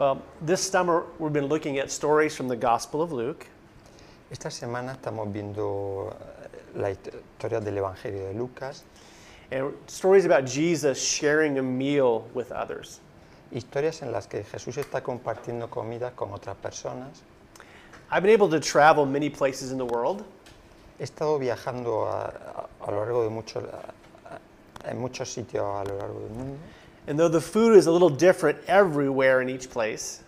Um, this summer, we've been looking at stories from the Gospel of Luke. Esta semana estamos viendo eh, la historia del Evangelio de Lucas, and stories about Jesus sharing a meal with others. historias en las que Jesús está compartiendo comida con otras personas. I've been able to travel many places in the world, He estado viajando a, a- a lo largo de muchos, en muchos sitios a lo largo del mundo and though the food is a little different everywhere in each place,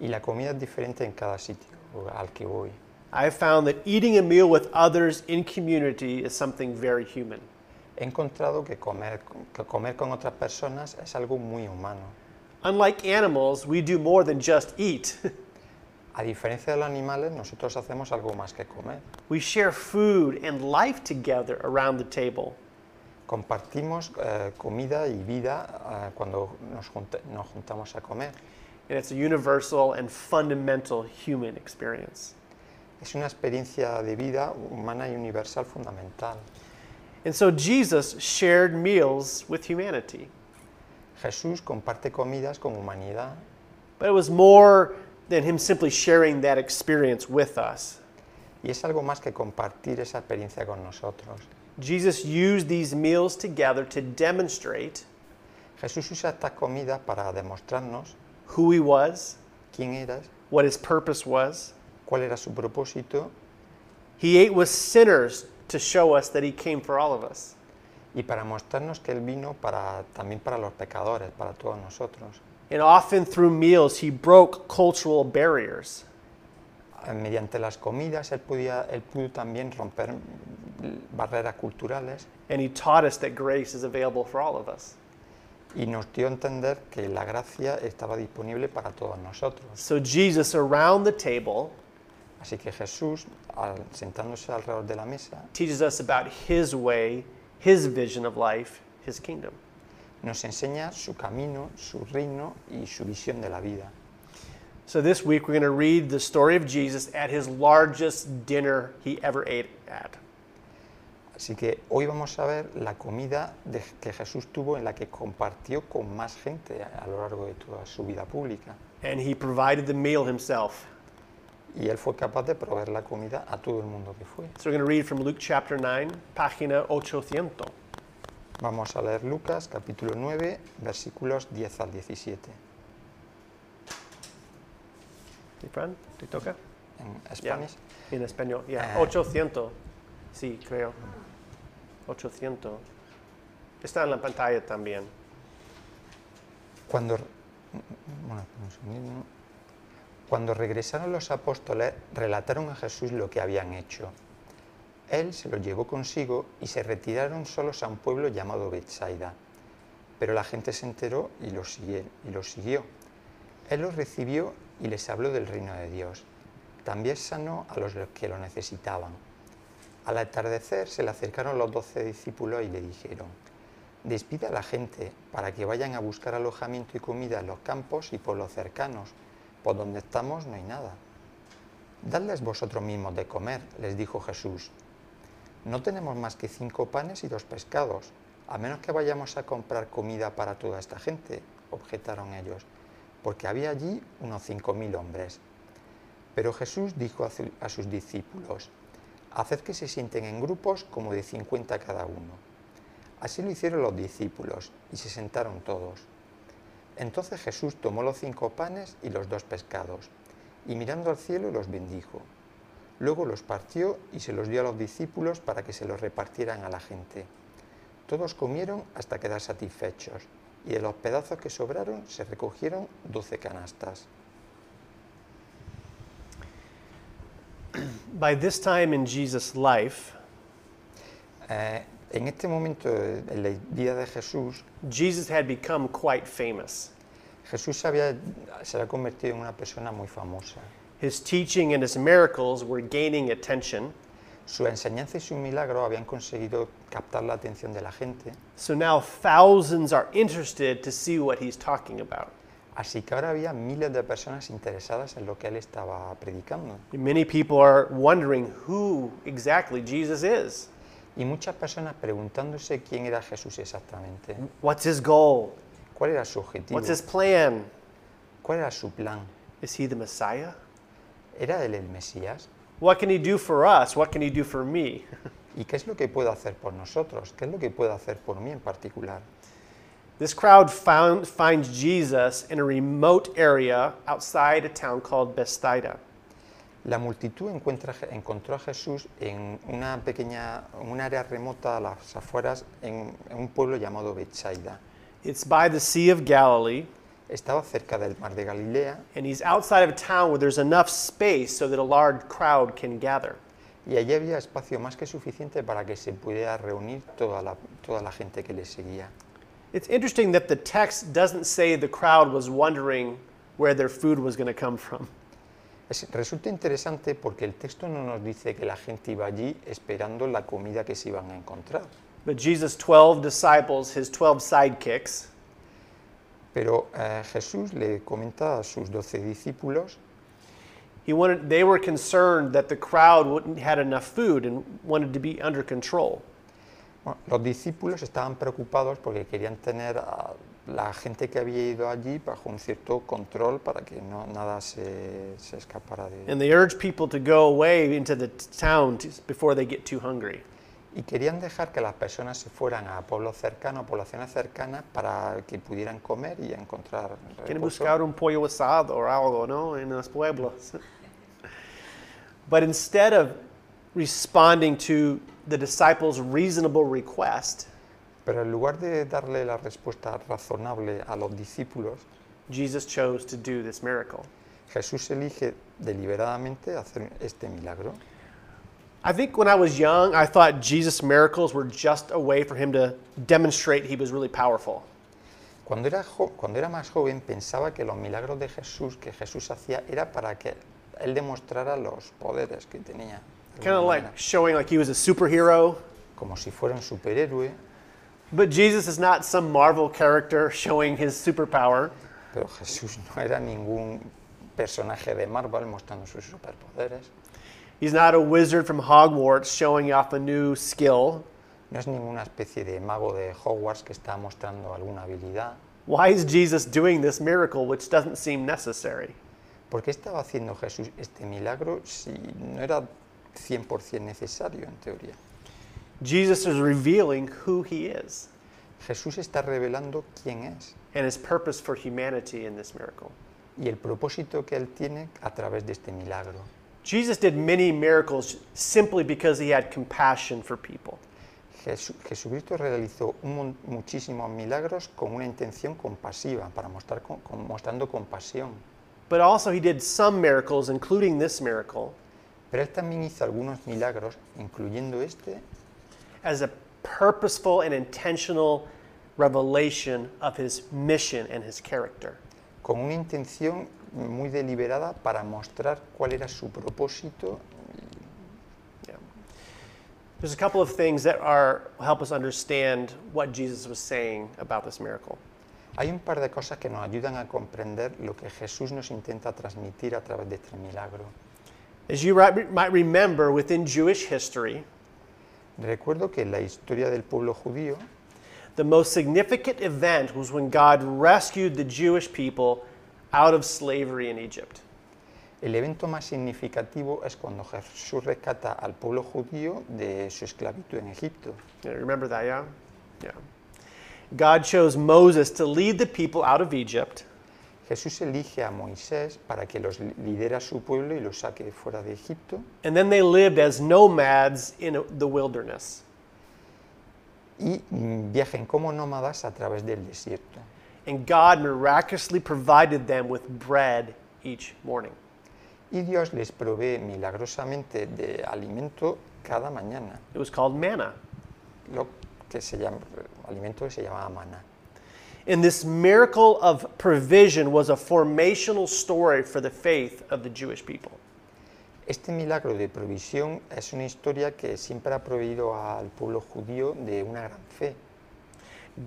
y la comida es diferente en cada sitio al que voy. I have found that eating a meal with others in community is something very human. He encontrado que comer, que comer con otras personas es algo muy humano. Unlike animals, we do more than just eat. A diferencia de los animales, nosotros hacemos algo más que comer. we share food and life together around the table. Compartimos eh, comida y vida eh, cuando nos, junta- nos juntamos a comer. And it's a universal and fundamental human experience. Es una experiencia de vida humana y universal fundamental. And so Jesus shared meals with humanity. Jesús comparte comidas con humanidad, But it was more than him simply sharing that experience with us. y es algo más que compartir esa experiencia con nosotros. Jesus used these meals together to demonstrate Jesús usa estas comidas para demostrarnos who he was, quién era, what his purpose was. cuál era su propósito He ate with sinners to show us that he came for all of us. y para mostrarnos que Él vino para, también para los pecadores, para todos nosotros. And often through meals, he broke cultural barriers. Mediante las comidas Él, podía, él pudo también romper barreras culturales And he taught us that grace is available for all of us. y nos dio a entender que la gracia estaba disponible para todos nosotros. So Jesus around the table Así que Jesús, al, sentándose alrededor de la mesa, teaches us about his way, his vision of life, his kingdom. nos enseña su camino, su reino y su visión de la vida. So this week we're going to read the story of Jesus at his largest dinner he ever ate at. Así que hoy vamos a ver la comida de- que Jesús tuvo en la que compartió con más gente a, a lo largo de toda su vida pública. And he provided the meal himself. Y él fue capaz de proveer la comida a todo el mundo que fue. So we're going to read from Luke chapter 9, página 800. Vamos a leer Lucas capítulo 9, versículos 10 al 17. Fran? ¿Te toca? En Spanish. En español, ya. Ah. 800. Sí, creo. 800. Está en la pantalla también. Cuando, bueno. Cuando regresaron los apóstoles, relataron a Jesús lo que habían hecho. Él se los llevó consigo y se retiraron solos a un pueblo llamado Bethsaida. Pero la gente se enteró y los siguió. Él los recibió y les habló del reino de Dios. También sanó a los que lo necesitaban. Al atardecer se le acercaron los doce discípulos y le dijeron, Despida a la gente para que vayan a buscar alojamiento y comida en los campos y pueblos cercanos, por donde estamos no hay nada. Dadles vosotros mismos de comer, les dijo Jesús. No tenemos más que cinco panes y dos pescados, a menos que vayamos a comprar comida para toda esta gente, objetaron ellos, porque había allí unos cinco mil hombres. Pero Jesús dijo a, su- a sus discípulos, Haced que se sienten en grupos como de cincuenta cada uno. Así lo hicieron los discípulos y se sentaron todos. Entonces Jesús tomó los cinco panes y los dos pescados, y mirando al cielo los bendijo. Luego los partió y se los dio a los discípulos para que se los repartieran a la gente. Todos comieron hasta quedar satisfechos, y de los pedazos que sobraron se recogieron doce canastas. By this time in Jesus' life, Eh, en este momento en la vida de Jesús, Jesus had become quite famous. Jesús había, se había convertido en una persona muy famosa. His teaching and his miracles were gaining attention. Su enseñanza y su milagro habían conseguido captar la atención de la gente, So now thousands are interested to see what he's talking about. así que ahora había miles de personas interesadas en lo que él estaba predicando. Many people are wondering who exactly Jesus is. Y muchas personas preguntándose quién era Jesús exactamente, What's his goal? cuál era su objetivo, What's his plan? ¿Cuál era su plan? Is he the Messiah? ¿Era él el Mesías? What can he do for us? What can he do for me? ¿Y qué es lo que puede hacer por nosotros? ¿Qué es lo que puede hacer por mí en particular? This crowd found, finds Jesus in a remote area outside a town called Bethsaida. La multitud encuentra- encontró a Jesús en una pequeña, en un área remota a las afueras, en, en un pueblo llamado Bethsaida. It's by the Sea of Galilee, Estaba cerca del mar de Galilea and he's outside of a town where there's enough space so that a large crowd can gather. Y allí había espacio más que suficiente para que se pudiera reunir toda la, toda la gente que le seguía. It's interesting that the text doesn't say the crowd was wondering where their food was going to come from. Es- resulta interesante porque el texto no nos dice que la gente iba allí esperando la comida que se iban a encontrar. But Jesus' 12 disciples, his 12 sidekicks, Pero eh, Jesús le comenta a sus doce discípulos he wanted, they were concerned that the crowd wouldn't had enough food and wanted to be under control. Bueno, los discípulos estaban preocupados porque querían tener a la gente que había ido allí bajo un cierto control para que no, nada se, se escapara de And they urged people to go away into the town to, before they get too hungry. Y querían dejar que las personas se fueran a pueblos cercanos, a poblaciones cercanas, para que pudieran comer y encontrar Quieren reposo. buscar un pollo asado o algo, ¿no? En los pueblos. but instead of responding to the disciples' reasonable request, Pero en lugar de darle la respuesta razonable a los discípulos, Jesus chose to do this miracle. Jesús elige deliberadamente hacer este milagro. I think when I was young, I thought Jesus' miracles were just a way for him to demonstrate he was really powerful. Cuando era, jo- cuando era más joven pensaba que los milagros de Jesús que Jesús hacía era para que él demostrara los poderes que tenía. Kind of like showing like he was a superhero. como si fuera un superhéroe, But Jesus is not some Marvel character showing his superpower. pero Jesús no era ningún personaje de Marvel mostrando sus superpoderes. He's not a wizard from Hogwarts showing off a new skill. No es ninguna especie de mago de Hogwarts que está mostrando alguna habilidad. Why is Jesus doing this miracle, which doesn't seem necessary? ¿Por qué estaba haciendo Jesús este milagro si no era 100% necesario en teoría? Jesus is revealing who he is Jesús está revelando quién es and his purpose for humanity in this miracle. y el propósito que él tiene a través de este milagro. Jesus did many miracles simply because he had compassion for people. Jesu- Jesucristo realizó un muchísimos milagros con una intención compasiva, para mostrar con- con- mostrando compasión. But also, he did some miracles, including this miracle, Pero él también hizo algunos milagros, incluyendo este, as a purposeful and intentional revelation of his mission and his character. con una intención muy deliberada para mostrar cuál era su propósito. Yeah. There's a couple of things that are help us understand what Jesus was saying about this miracle. Hay un par de cosas que nos ayudan a comprender lo que Jesús nos intenta transmitir a través de este milagro. As you might remember, within Jewish history, Recuerdo que en la historia del pueblo judío, the most significant event was when God rescued the Jewish people out of slavery in Egypt. el evento más significativo es cuando Jesús rescata al pueblo judío de su esclavitud en Egipto. Yeah, remember that, yeah? Yeah. God chose Moses to lead the people out of Egypt, Jesús elige a Moisés para que los lidera a su pueblo y los saque fuera de Egipto and then they lived as nomads in the wilderness. y mm, viajen como nómadas a través del desierto. And God miraculously provided them with bread each morning. Y Dios les provee milagrosamente de alimento cada mañana, It was called manna. lo que se llama alimento que se llama maná. And this miracle of provision was a formational story for the faith of the Jewish people. Este milagro de provisión es una historia que siempre ha proveído al pueblo judío de una gran fe.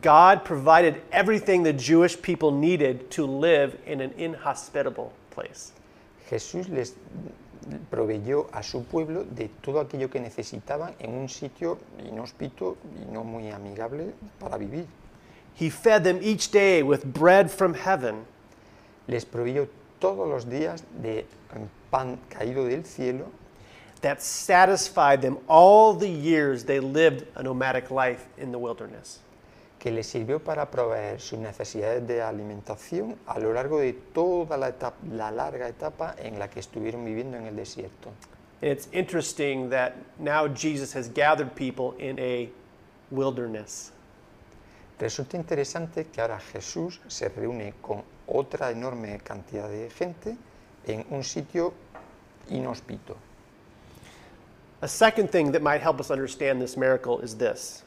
God provided everything the Jewish people needed to live in an inhospitable place. Jesús les proveyó a su pueblo de todo aquello que necesitaban en un sitio inhóspito y no muy amigable para vivir. He fed them each day with bread from heaven, les proveyó todos los días de pan caído del cielo that satisfied them all the years they lived a nomadic life in the wilderness. Que les sirvió para proveer sus necesidades de alimentación a lo largo de toda la, etapa- la larga etapa en la que estuvieron viviendo en el desierto. And it's interesting that now Jesus has gathered people in a wilderness. Resulta interesante que ahora Jesús se reúne con otra enorme cantidad de gente en un sitio inhóspito. A second thing that might help us understand this miracle is this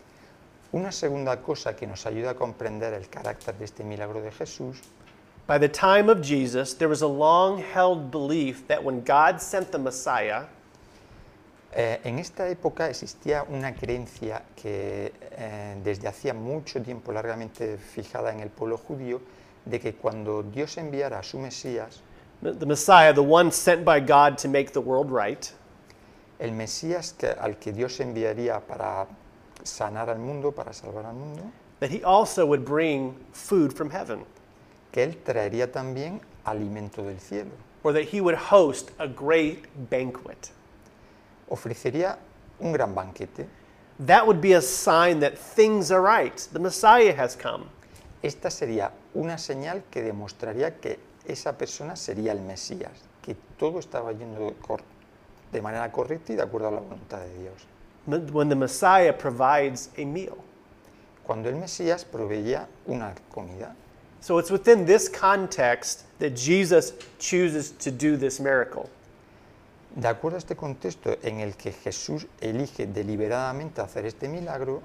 Una segunda cosa que nos ayuda a comprender el carácter de este milagro de Jesús, By the time of Jesus, there was a long held belief that when God sent the Messiah, eh, en esta época existía una creencia que eh, desde hacía mucho tiempo largamente fijada en el pueblo judío de que cuando Dios enviara a su Mesías, the Messiah, the one sent by God to make the world right, el Mesías que- al que Dios enviaría para sanar al mundo, para salvar al mundo, that he also would bring food from heaven, que Él traería también alimento del cielo, or that he would host a great banquet. ofrecería un gran banquete. That would be a sign that things are right. The Messiah has come. Esta sería una señal que demostraría que esa persona sería el Mesías, que todo estaba yendo de manera correcta y de acuerdo a la voluntad de Dios. When the Messiah provides a meal. Cuando el Mesías proveía una comida. So it's within this context that Jesus chooses to do this miracle. De acuerdo a este contexto en el que Jesús elige deliberadamente hacer este milagro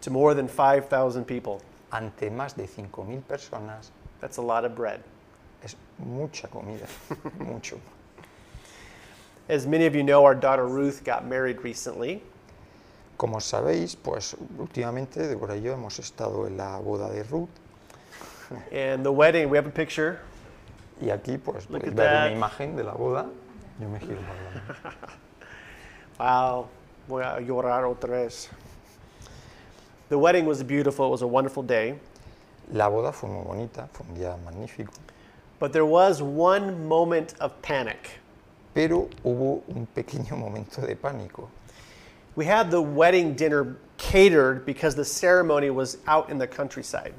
to more than 5,000 people. ante más de 5.000 personas, That's a lot of bread. es mucha comida, mucho. As many of you know, our daughter Ruth got married recently, Como sabéis, pues últimamente Débora y yo hemos estado en la boda de Ruth and the wedding, we have a picture. y aquí pues Look podéis ver that. una imagen de la boda. Yo me giro para. Wow, voy a llorar otra vez. The wedding was beautiful, it was a wonderful day, La boda fue muy bonita, fue un día magnífico, but there was one moment of panic. pero hubo un pequeño momento de pánico. We had the wedding dinner catered because the ceremony was out in the countryside.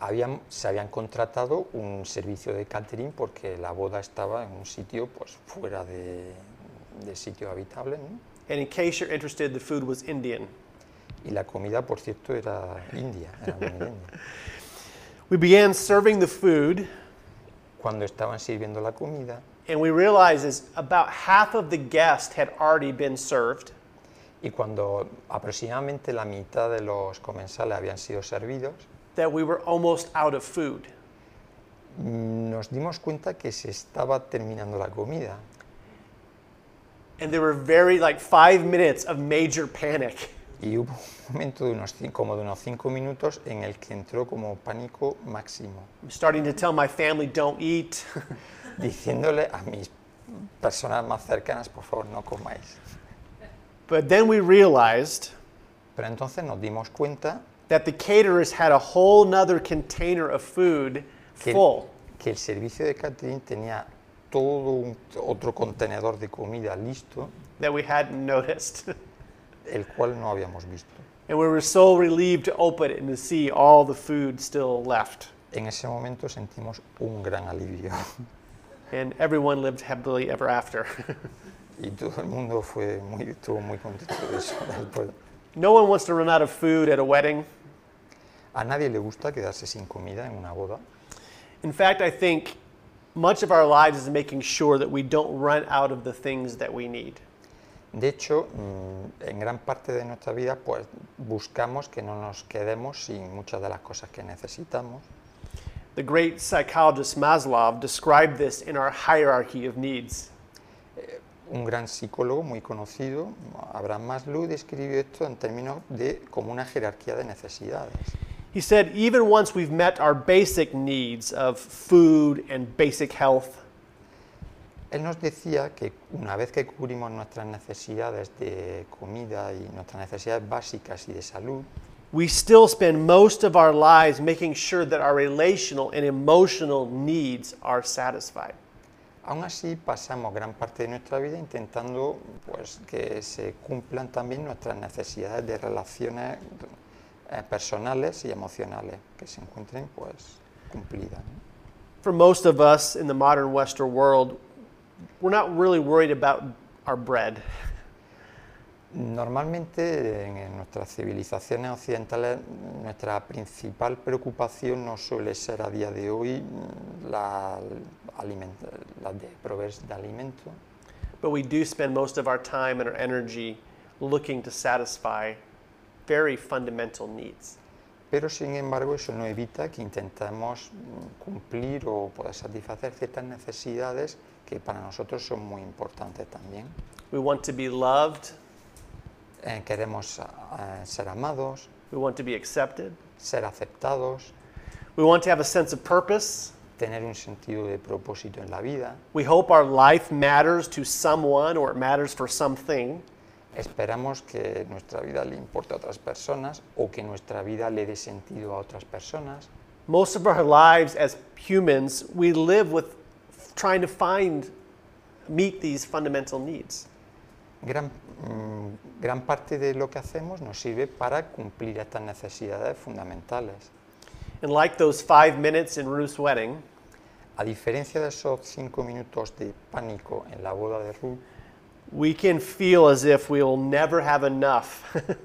Habían, se habían contratado un servicio de catering porque la boda estaba en un sitio pues fuera de, de sitio habitable, ¿no? And in case you're interested, the food was Indian. Y la comida, por cierto, era india, era muy india. We began serving the food, Cuando estaban sirviendo la comida, and we realized is about half of the guests had already been served. Y cuando aproximadamente la mitad de los comensales habían sido servidos, that we were almost out of food. nos dimos cuenta que se estaba terminando la comida. And there were very, like, five minutes of major panic. Y hubo un momento de unos, cin- como de unos cinco minutos en el que entró como pánico máximo, I'm starting to tell my family, don't eat. diciéndole a mis personas más cercanas, por favor, no comáis. But then we realized Pero entonces nos dimos cuenta that the caterers had a whole nother container of food que, full. que el servicio de catering tenía todo un- otro contenedor de comida listo, that we hadn't noticed. el cual no habíamos visto. and we were so relieved to open it and to see all the food still left. En ese momento sentimos un gran alivio And everyone lived happily ever after. y todo el mundo fue muy, estuvo muy contento de eso. no one wants to run out of food at a wedding. A nadie le gusta quedarse sin comida en una boda. In fact, I think much of our lives is making sure that we don't run out of the things that we need. De hecho, mm, en gran parte de nuestra vida, pues buscamos que no nos quedemos sin muchas de las cosas que necesitamos. The great psychologist Maslow described this in our hierarchy of needs. Un gran psicólogo muy conocido, Abraham Maslow, describió esto en términos de como una jerarquía de necesidades. He said, even once we've met our basic needs of food and basic health, Él nos decía que una vez que cubrimos nuestras necesidades de comida y nuestras necesidades básicas y de salud, we still spend most of our lives making sure that our relational and emotional needs are satisfied. Aún así pasamos gran parte de nuestra vida intentando pues, que se cumplan también nuestras necesidades de relaciones eh, personales y emocionales, que se encuentren pues, cumplidas. ¿no? For most of us in the modern Western world, we're not really worried about our bread. Normalmente en, nuestras civilizaciones occidentales nuestra principal preocupación no suele ser a día de hoy la, la de proveer de alimento, But we do spend most of our time and our energy looking to satisfy very fundamental needs. pero sin embargo eso no evita que intentemos mm, cumplir o poder satisfacer ciertas necesidades que para nosotros son muy importantes también. We want to be loved, Eh, queremos eh, ser amados, we want to be accepted, ser aceptados, we want to have a sense of purpose. Tener un sentido de propósito en la vida. We hope our life matters to someone or it matters for something. Esperamos que nuestra vida le importe a otras personas o que nuestra vida le dé sentido a otras personas. Most of our lives as humans, we live with trying to find, meet these fundamental needs. Gran, mm, gran parte de lo que hacemos nos sirve para cumplir estas necesidades fundamentales. And like those five minutes in Ruth's wedding, A diferencia de esos cinco minutos de pánico en la boda de Ruth, we can feel as if we'll never have enough.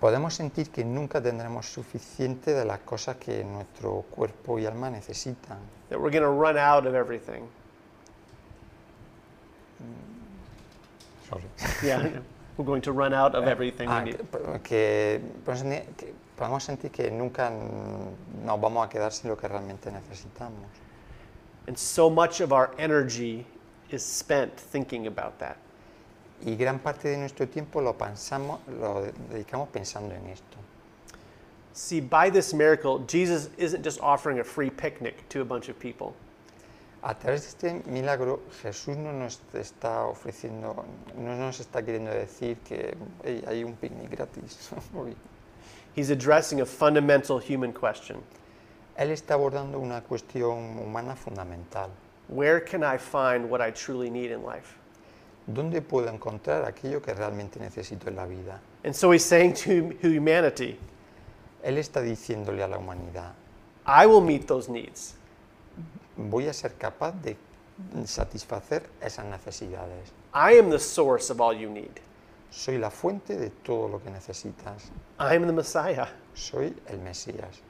podemos sentir que nunca tendremos suficiente de las cosas que nuestro cuerpo y alma necesitan, that we're going to run out of everything. Yeah, we're going to run out of everything we Ah, need. que, que podemos sentir- que podemos sentir que nunca nos vamos a quedar sin lo que realmente necesitamos. And so much of our energy is spent thinking about that. Y gran parte de nuestro tiempo lo, pensamos, lo dedicamos pensando en esto. See, by this miracle, Jesus isn't just offering a free picnic to a bunch of people. A través de este milagro, Jesús no nos está ofreciendo, no nos está queriendo decir que "Hey, hay un picnic gratis. He's addressing a fundamental human question Él está abordando una cuestión humana fundamental. Where can I find what I truly need in life? ¿Dónde puedo encontrar aquello que realmente necesito en la vida? And so he's saying to humanity, Él está diciéndole a la humanidad, I will meet those needs. voy a ser capaz de satisfacer esas necesidades. I am the source of all you need. Soy la fuente de todo lo que necesitas. I am the Messiah. Soy el Mesías.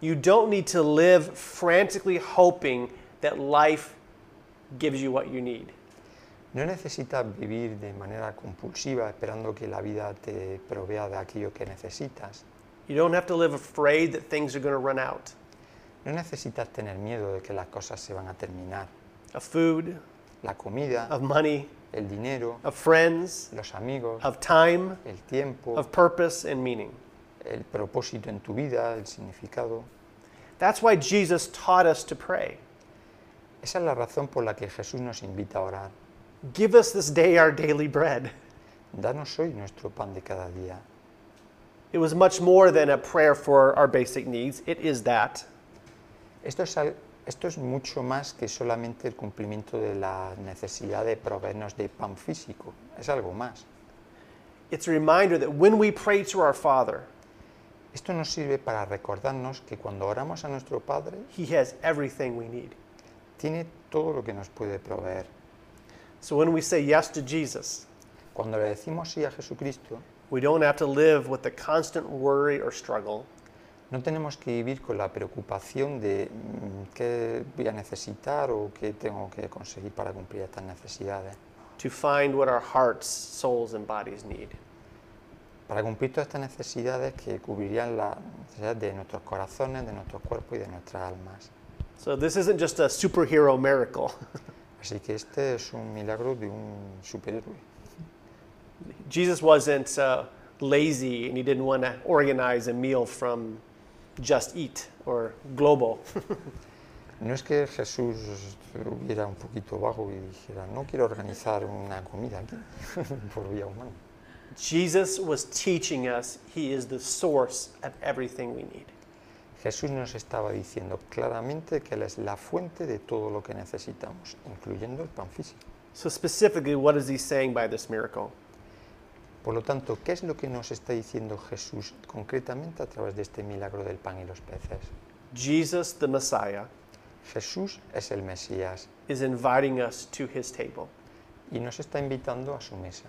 You don't need to live frantically hoping that life gives you what you need. No necesitas vivir de manera compulsiva esperando que la vida te provea de aquello que necesitas. You don't have to live afraid that things are going to run out No necesitas tener miedo de que las cosas se van a terminar. of food, La comida, of money, el dinero, of friends, los amigos, of time, el tiempo, of purpose and meaning. el propósito en tu vida, el significado. That's why Jesus taught us to pray. Esa es la razón por la que Jesús nos invita a orar. Give us this day our daily bread. Danos hoy nuestro pan de cada día. It was much more than a prayer for our basic needs. It is that. Esto es, esto es mucho más que solamente el cumplimiento de la necesidad de proveernos de pan físico. Es algo más. It's a reminder that when we pray to our Father, Esto nos sirve para recordarnos que cuando oramos a nuestro Padre, He has everything we need. tiene todo lo que nos puede proveer. So when we say yes to Jesus, Cuando le decimos sí a Jesucristo, we don't have to live with the constant worry or struggle. No tenemos que vivir con la preocupación de mm, qué voy a necesitar o qué tengo que conseguir para cumplir estas necesidades. to find what our hearts, souls, and bodies need. Para cumplir todas estas necesidades que cubrirían las necesidades de nuestros corazones, de nuestros cuerpos y de nuestras almas. So this isn't just a superhero miracle. Así que este es un milagro de un superhéroe. Jesus wasn't uh, lazy and he didn't want to organize a meal from Just Eat or Global. No es que Jesús hubiera un poquito vago y dijera, no quiero organizar una comida aquí por vía humana. Jesus was teaching us he is the source of everything we need. Jesús nos estaba diciendo claramente que Él es la fuente de todo lo que necesitamos, incluyendo el pan físico. So, specifically, what is he saying by this miracle? Por lo tanto, ¿qué es lo que nos está diciendo Jesús concretamente a través de este milagro del pan y los peces? Jesus, the Messiah, Jesús es el Mesías is inviting us to his table. y nos está invitando a su mesa.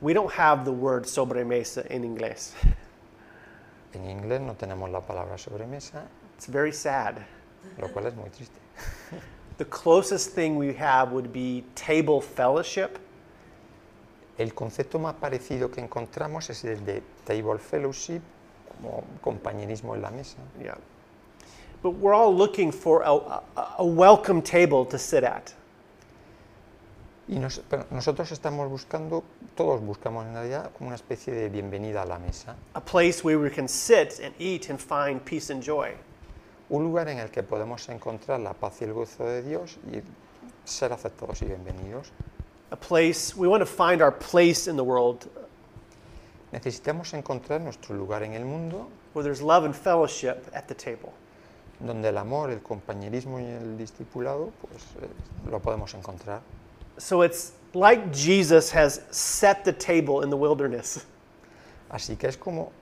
We don't have the word sobremesa in English. En inglés no tenemos la palabra sobremesa, It's very sad. lo cual es muy triste. The closest thing we have would be table fellowship, El concepto más parecido que encontramos es el de table fellowship, como compañerismo en la mesa. Yeah. But we're all looking for a, a, welcome table to sit at. Y nos- pero nosotros estamos buscando, todos buscamos en realidad como una especie de bienvenida a la mesa, A place where we can sit and eat and find peace and joy. un lugar en el que podemos encontrar la paz y el gozo de Dios y ser aceptados y bienvenidos. A place, we want to find our place in the world Necesitamos encontrar nuestro lugar en el mundo where there's love and fellowship at the table. donde el amor, el compañerismo y el discipulado, pues eh, lo podemos encontrar. So it's like Jesus has set the table in the wilderness. Así que es como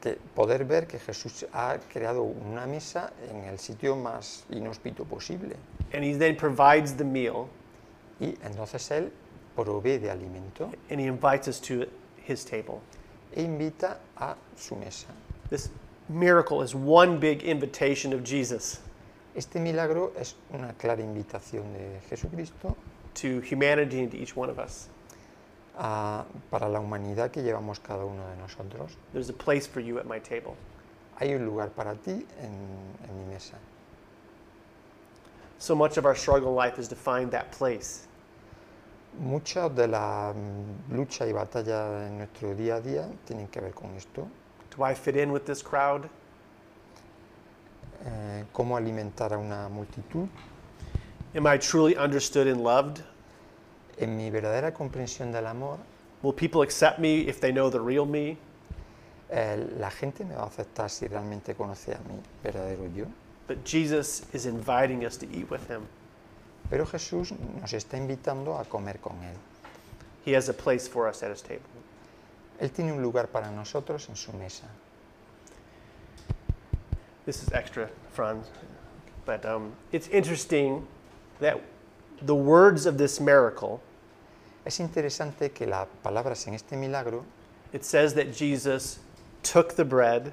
que poder ver que Jesús ha creado una mesa en el sitio más inhóspito posible. And he then provides the meal Y entonces Él provee de alimento and he invites us to his table. e invita a su mesa. This miracle is one big invitation of Jesus Este milagro es una clara invitación de Jesucristo to humanity and to each one of us. a- para la humanidad que llevamos cada uno de nosotros. There's a place for you at my table. Hay un lugar para ti en, en mi mesa. So much of our struggle in life is to find that place. Mucha de la mm, lucha y batalla en nuestro día a día tienen que ver con esto. Do I fit in with this crowd? Eh, cómo alimentar a una multitud. Am I truly understood and loved? En mi verdadera comprensión del amor, Will people accept me if they know the real me? eh, la gente me va a aceptar si realmente conoce a mi verdadero yo. But Jesus is inviting us to eat with him. Pero Jesús nos está invitando a comer con Él. He has a place for us at his table. Él tiene un lugar para nosotros en su mesa. This is extra, Franz. But um, it's interesting that the words of this miracle, Es interesante que las palabras en este milagro it says that Jesus took the bread,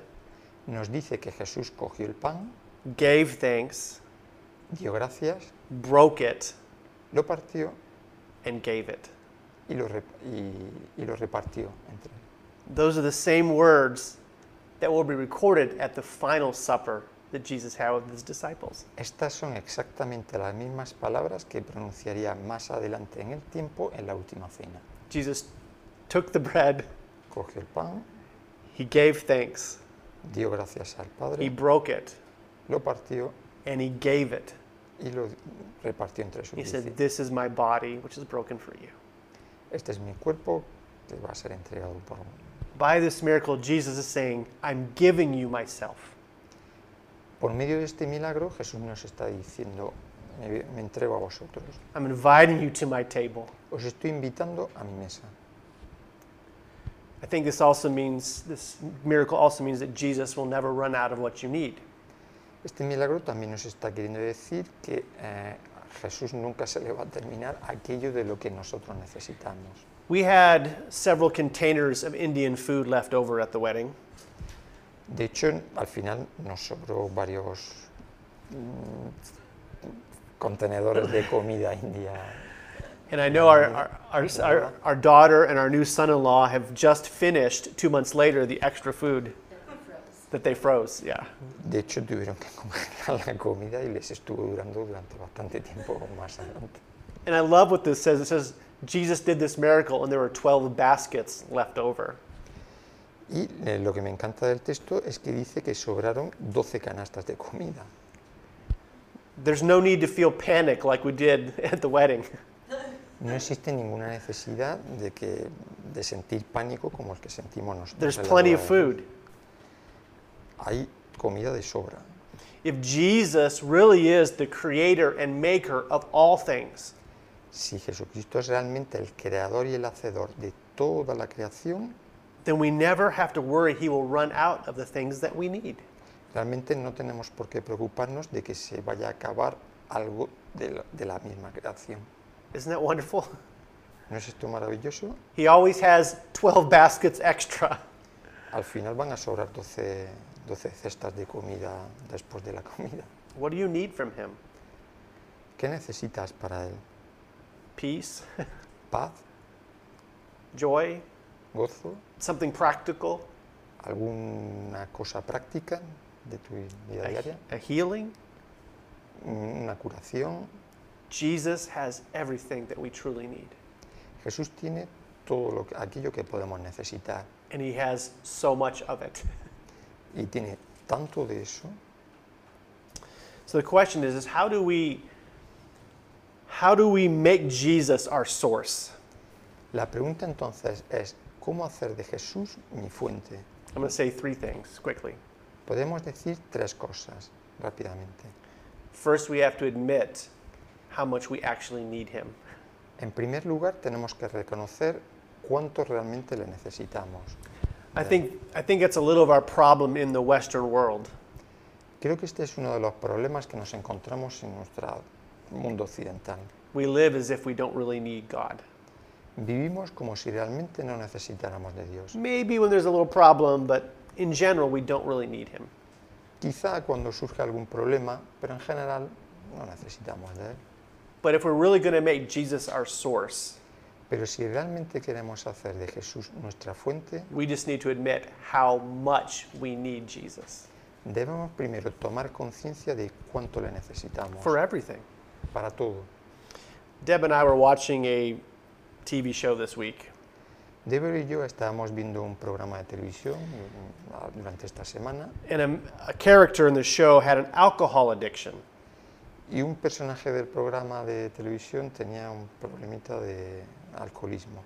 nos dice que Jesús cogió el pan, gave thanks, dio gracias, broke it, lo partió and gave it. y lo, rep- y, y lo repartió entre Those are the same words that will be recorded at the final supper that Jesus had with his disciples. Estas son exactamente las mismas palabras que pronunciaría más adelante en el tiempo en la última cena. Jesus took the bread, Cogió el pan, he gave thanks, dio gracias al Padre, he broke it, lo partió and he gave it. Y lo repartió entre sus He said. This is my body, which is broken for you. Este es mi cuerpo que va a ser entregado por By this miracle, Jesus is saying, I'm giving you myself. Por medio de este milagro, Jesús nos está diciendo, me, me entrego a vosotros. I'm inviting you to my table. Os estoy invitando a mi mesa. I think this also means, this miracle also means that Jesus will never run out of what you need. Este milagro también nos está queriendo decir que eh, Jesús nunca se le va a terminar aquello de lo que nosotros necesitamos. We had several containers of Indian food left over at the wedding. De hecho, al final nos sobró varios mm, contenedores de comida india. And I know our, our, our, our, our daughter and our new son in law have just finished, two months later, the extra food that they froze. Yeah. De hecho, tuvieron que congelar la comida y les estuvo durando durante bastante tiempo más adelante. And I love what this says. It says, Jesus did this miracle and there were 12 baskets left over. Y eh, lo que me encanta del texto es que dice que sobraron 12 canastas de comida. There's no need to feel panic like we did at the wedding. No existe ninguna necesidad de, que, de sentir pánico como el que sentimos nosotros. There's en la plenty of food. Hay comida de sobra. If Jesus really is the creator and maker of all things, Si Jesucristo es realmente el creador y el hacedor de toda la creación, then we never have to worry he will run out of the things that we need. realmente no tenemos por qué preocuparnos de que se vaya a acabar algo de la, de la misma creación. Isn't that wonderful? ¿No es esto maravilloso? He always has 12 baskets extra. Al final van a sobrar 12, 12 cestas de comida después de la comida. What do you need from him? ¿Qué necesitas para él? Peace, ¿Paz? joy, ¿Gozo? something practical, ¿Alguna cosa práctica de tu vida a, diaria? a healing? ¿Una curación? Jesus has everything that we truly need. Jesús tiene todo lo que- aquello que podemos necesitar And he has so much of it. y tiene tanto de eso. So the question is, is how do we how do we make Jesus our source? La pregunta entonces es, ¿cómo hacer de Jesús mi fuente? I'm going to say three things quickly. Podemos decir tres cosas rápidamente. First, we have to admit how much we actually need him. En primer lugar, tenemos que reconocer cuánto realmente le necesitamos. I think I think that's a little of our problem in the Western world. Creo que este es uno de los problemas que nos encontramos en nuestro mundo occidental. We live as if we don't really need God. Vivimos como si realmente no necesitáramos de Dios. Maybe when there's a little problem, but in general, we don't really need him. Quizá cuando surge algún problema, pero en general no necesitamos de Él. But if we're really going to make Jesus our source, Pero si realmente queremos hacer de Jesús nuestra fuente, we just need to admit how much we need Jesus debemos primero tomar conciencia de cuánto le necesitamos for everything. para todo. Deb and I were watching a TV show this week, Deborah y yo estábamos viendo un programa de televisión mm, durante esta semana and a, a character in the show had an alcohol addiction. Y un personaje del programa de televisión tenía un problemita de alcoholismo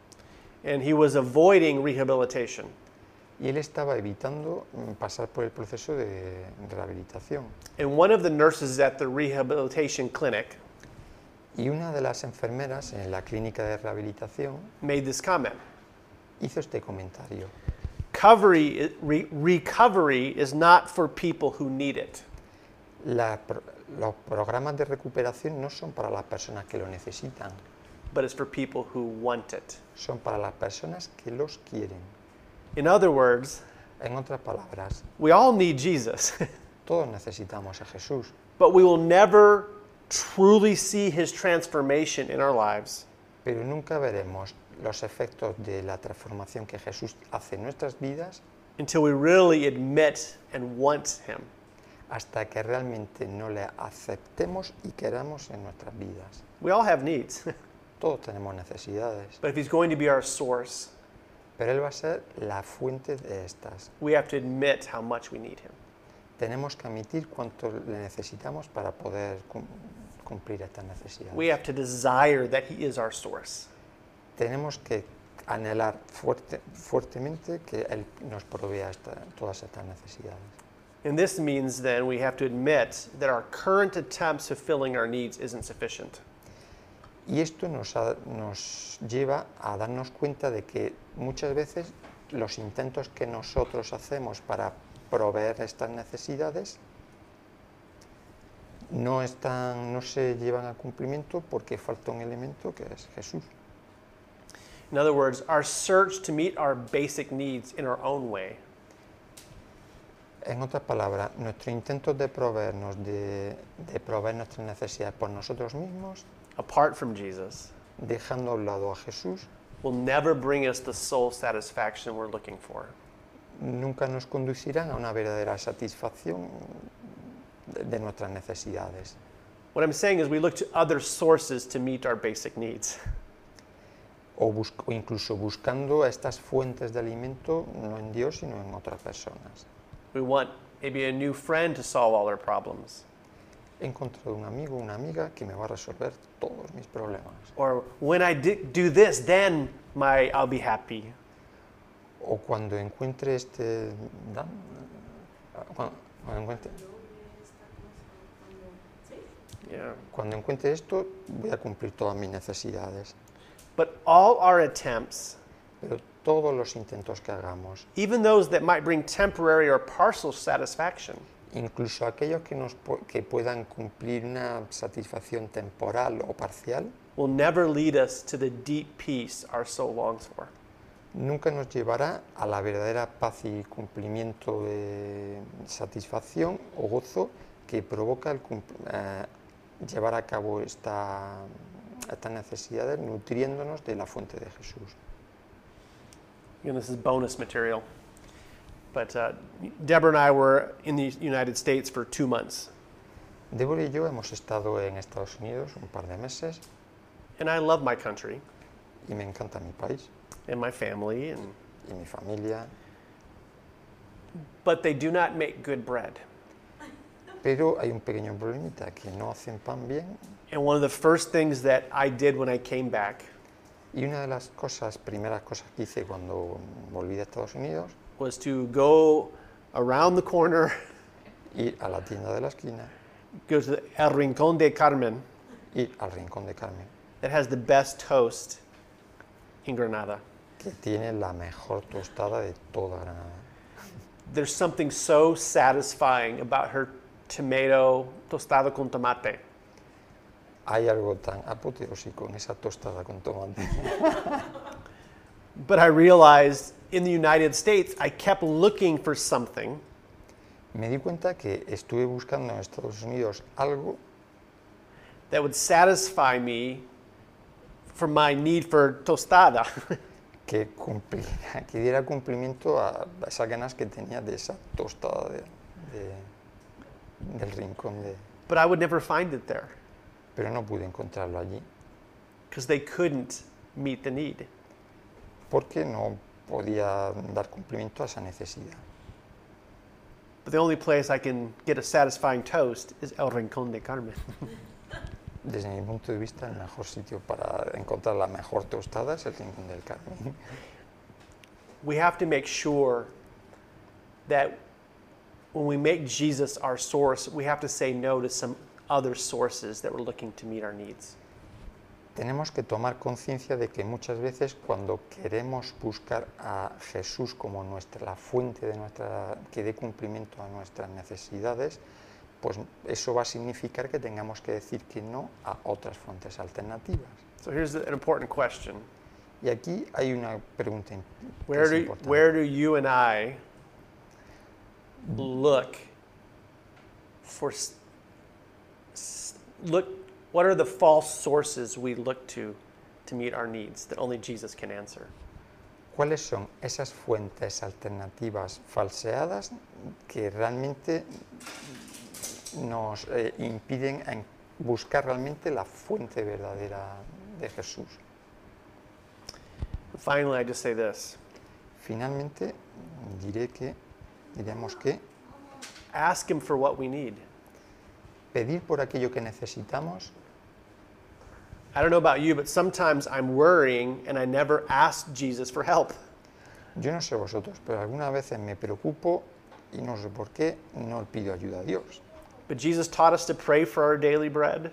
and he was avoiding rehabilitation. y él estaba evitando mm, pasar por el proceso de rehabilitación. And one of the nurses at the rehabilitation clinic Y una de las enfermeras en la clínica de rehabilitación made this comment hizo este comentario. Recovery, re- recovery is not for people who need it, La los programas de recuperación no son para las personas que lo necesitan, but it's for people who want it. son para las personas que los quieren. In other words, En otras palabras, we all need Jesus, todos necesitamos a Jesús, but we will never truly see his transformation in our lives pero nunca veremos los efectos de la transformación que Jesús hace en nuestras vidas until we really admit and want him. Hasta que realmente no le aceptemos y queramos en nuestras vidas. We all have needs, Todos tenemos necesidades, but if he's going to be our source, pero Él va a ser la fuente de estas. we have to admit how much we need him. Tenemos que admitir cuánto le necesitamos para poder cum- cumplir estas necesidades. We have to desire that he is our source. Tenemos que anhelar fuerte, fuertemente que Él nos provea esta- todas estas necesidades. And this means then we have to admit that our current attempts of filling our needs isn't sufficient. Y esto nos, ha- nos lleva a darnos cuenta de que muchas veces los intentos que nosotros hacemos para proveer estas necesidades no, están, no se llevan a cumplimiento porque falta un elemento que es Jesús. In other words, our search to meet our basic needs in our own way En otras palabras, nuestro intento de proveernos, de, de proveer nuestras necesidades por nosotros mismos, apart from Jesus dejando a un lado a Jesús, will never bring us the soul satisfaction we're looking for. nunca nos conducirán a una verdadera satisfacción de, de nuestras necesidades. What I'm saying is we look to other sources to meet our basic needs. O, o incluso buscando estas fuentes de alimento no en Dios, sino en otras personas. We want maybe a new friend to solve all our problems. He encontrado un amigo una amiga que me va a resolver todos mis problemas. Or when I do this, then my I'll be happy. O cuando encuentre este... ¿dan? Cuando, cuando encuentre, Yeah. cuando encuentre esto, voy a cumplir todas mis necesidades. But all our attempts, Pero todos los intentos que hagamos, even those that might bring temporary or partial satisfaction, incluso aquellos que, nos, que puedan cumplir una satisfacción temporal o parcial, will never lead us to the deep peace our soul longs for. nunca nos llevará a la verdadera paz y cumplimiento de satisfacción o gozo que provoca el eh, llevar a cabo esta, estas necesidades nutriéndonos de la fuente de Jesús. Again, this is bonus material. But uh, Deborah and I were in the United States for two months, Deborah y yo hemos estado en Estados Unidos un par de meses. And I love my country. Y me encanta mi país. And my family, and, y mi familia, but they do not make good bread. pero hay un pequeño problemita, que no hacen pan bien. And one of the first things that I did when I came back y una de las cosas, primeras cosas que hice cuando volví de Estados Unidos, was to go around the corner, ir a la tienda de la esquina, go to the El Rincón de Carmen, ir al Rincón de Carmen, that has the best toast in Granada. que tiene la mejor tostada de toda Granada. There's something so satisfying about her tomato tostado con tomate. Hay algo tan apoteósico en esa tostada con tomate. But I realized in the United States, I kept looking for something Me di cuenta que estuve buscando en Estados Unidos algo that would satisfy me for my need for tostada. que, cumpliera, que diera cumplimiento a esas ganas que tenía de esa tostada de- de- del rincón de... but I would never find it there Pero no pude encontrarlo allí because they couldn't meet the need. porque no podía dar cumplimiento a esa necesidad. But the only place I can get a satisfying toast is El Rincón de Carmen. Desde mi punto de vista, el mejor sitio para encontrar la mejor tostada es el Rincón del Carmen. we have to make sure that when we make Jesus our source, we have to say no to some other sources that we're looking to meet our needs. Tenemos que tomar conciencia de que muchas veces cuando queremos buscar a Jesús como nuestra, la fuente de nuestra, que dé cumplimiento a nuestras necesidades, pues eso va a significar que tengamos que decir que no a otras fuentes alternativas. So here's an important question. Y aquí hay una pregunta Where do, importante. where do you and I look for look what are the false sources we look to to meet our needs that only Jesus can answer? ¿Cuáles son esas fuentes alternativas falseadas que realmente nos eh, impiden en buscar realmente la fuente verdadera de Jesús? Finally, I just say this. Finalmente, diré que, diremos que Ask him for what we need. Pedir por aquello que necesitamos, I don't know about you, but sometimes I'm worrying and I never ask Jesus for help. yo no sé vosotros, pero algunas veces me preocupo y no sé por qué no pido ayuda a Dios. But Jesus taught us to pray for our daily bread.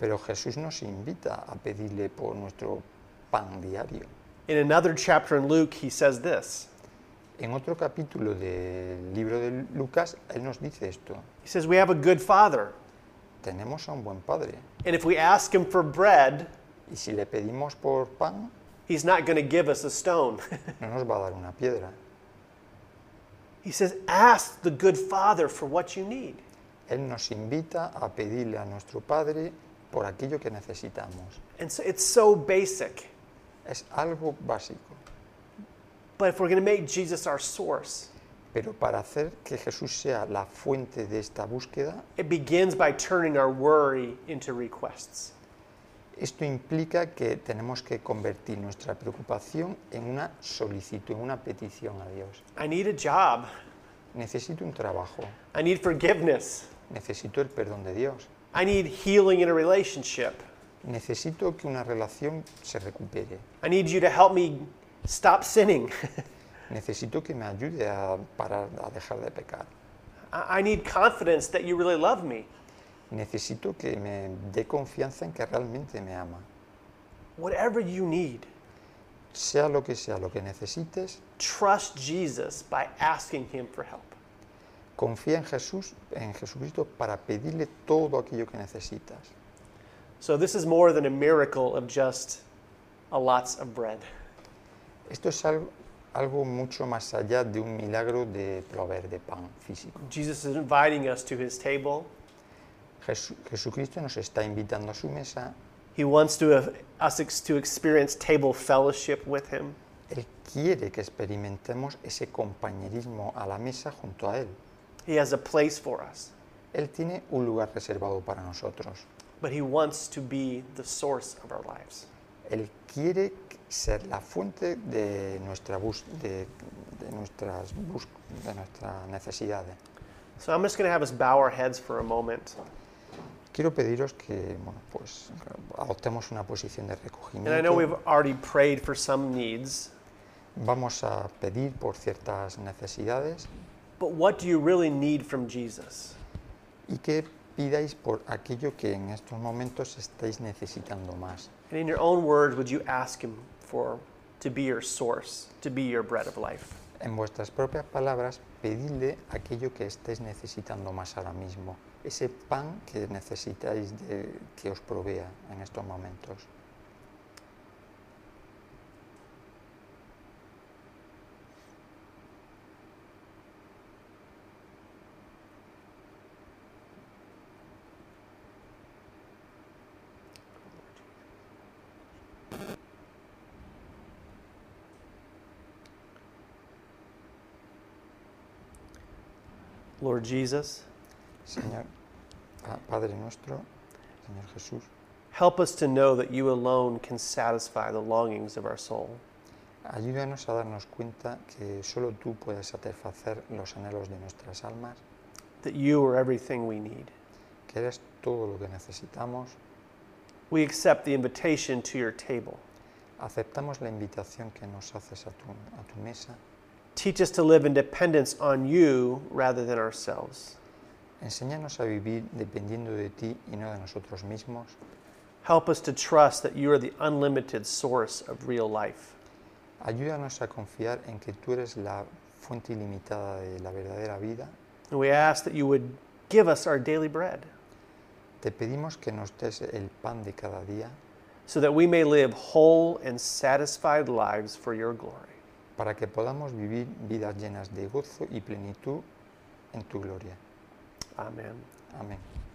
Pero Jesús nos invita a pedirle por nuestro pan diario. In another chapter in Luke, he says this En otro capítulo del libro de Lucas, Él nos dice esto. He says, We have a good father. Tenemos a un buen Padre. And if we ask him for bread, Y si le pedimos por pan, he's not going to give us a stone. no nos va a dar una piedra. he says, Ask the good father for what you need. Él nos invita a pedirle a nuestro Padre por aquello que necesitamos. And so it's so basic. Es algo básico. But if we're going to make Jesus our source, Pero para hacer que Jesús sea la fuente de esta búsqueda, it begins by turning our worry into requests. esto implica que tenemos que convertir nuestra preocupación en una solicitud, en una petición a Dios. I need a job. Necesito un trabajo, I need forgiveness. necesito el perdón de Dios, I need healing in a relationship. necesito que una relación se recupere, I need you to help me stop sinning. Necesito que me ayude a parar, a dejar de pecar. I I need confidence that you really love me. Necesito que me dé confianza en que realmente me ama. Whatever you need, Sea lo que sea lo que necesites, trust Jesus by asking Him for help. confía en Jesús, en Jesucristo para pedirle todo aquello que necesitas. So, this is more than a miracle of just a lots of bread. Esto es algo, algo mucho más allá de un milagro de proveer de pan físico. Jesus is inviting us to His table. Jesu- Jesucristo nos está invitando a su mesa. He wants to have us ex- to experience table fellowship with Him. Él quiere que experimentemos ese compañerismo a la mesa junto a Él. He has a place for us, Él tiene un lugar reservado para nosotros. but He wants to be the source of our lives. Él quiere ser la fuente de, nuestra bus- de, de nuestras bus- de nuestras necesidades. So I'm just going to have us bow our heads for a moment. Quiero pediros que bueno, pues, adoptemos una posición de And I know we've recogimiento. already prayed for some needs, Vamos a pedir por ciertas necesidades but what do you really need from Jesus? y que pidáis por aquello que en estos momentos estáis necesitando más. And in your own words, would you ask Him for to be your source, to be your bread of life? En vuestras propias palabras, pedidle aquello que estáis necesitando más ahora mismo, ese pan que necesitáis de, que os provea en estos momentos. Lord Jesus, Señor, Pa- Padre nuestro, Señor Jesús, help us to know that you alone can satisfy the longings of our soul. ayúdanos a darnos cuenta que solo tú puedes satisfacer los anhelos de nuestras almas, that you are everything we need. que eres todo lo que necesitamos. We accept the invitation to your table. Aceptamos la invitación que nos haces a tu, a tu mesa. Teach us to live in dependence on you rather than ourselves. Enséñanos a vivir dependiendo de ti y no de nosotros mismos. Help us to trust that you are the unlimited source of real life. Ayúdanos a confiar en que tú eres la fuente ilimitada de la verdadera vida. And we ask that you would give us our daily bread Te pedimos que nos des el pan de cada día so that we may live whole and satisfied lives for your glory. Para que podamos vivir vidas llenas de gozo y plenitud en tu gloria. Amen. Amén.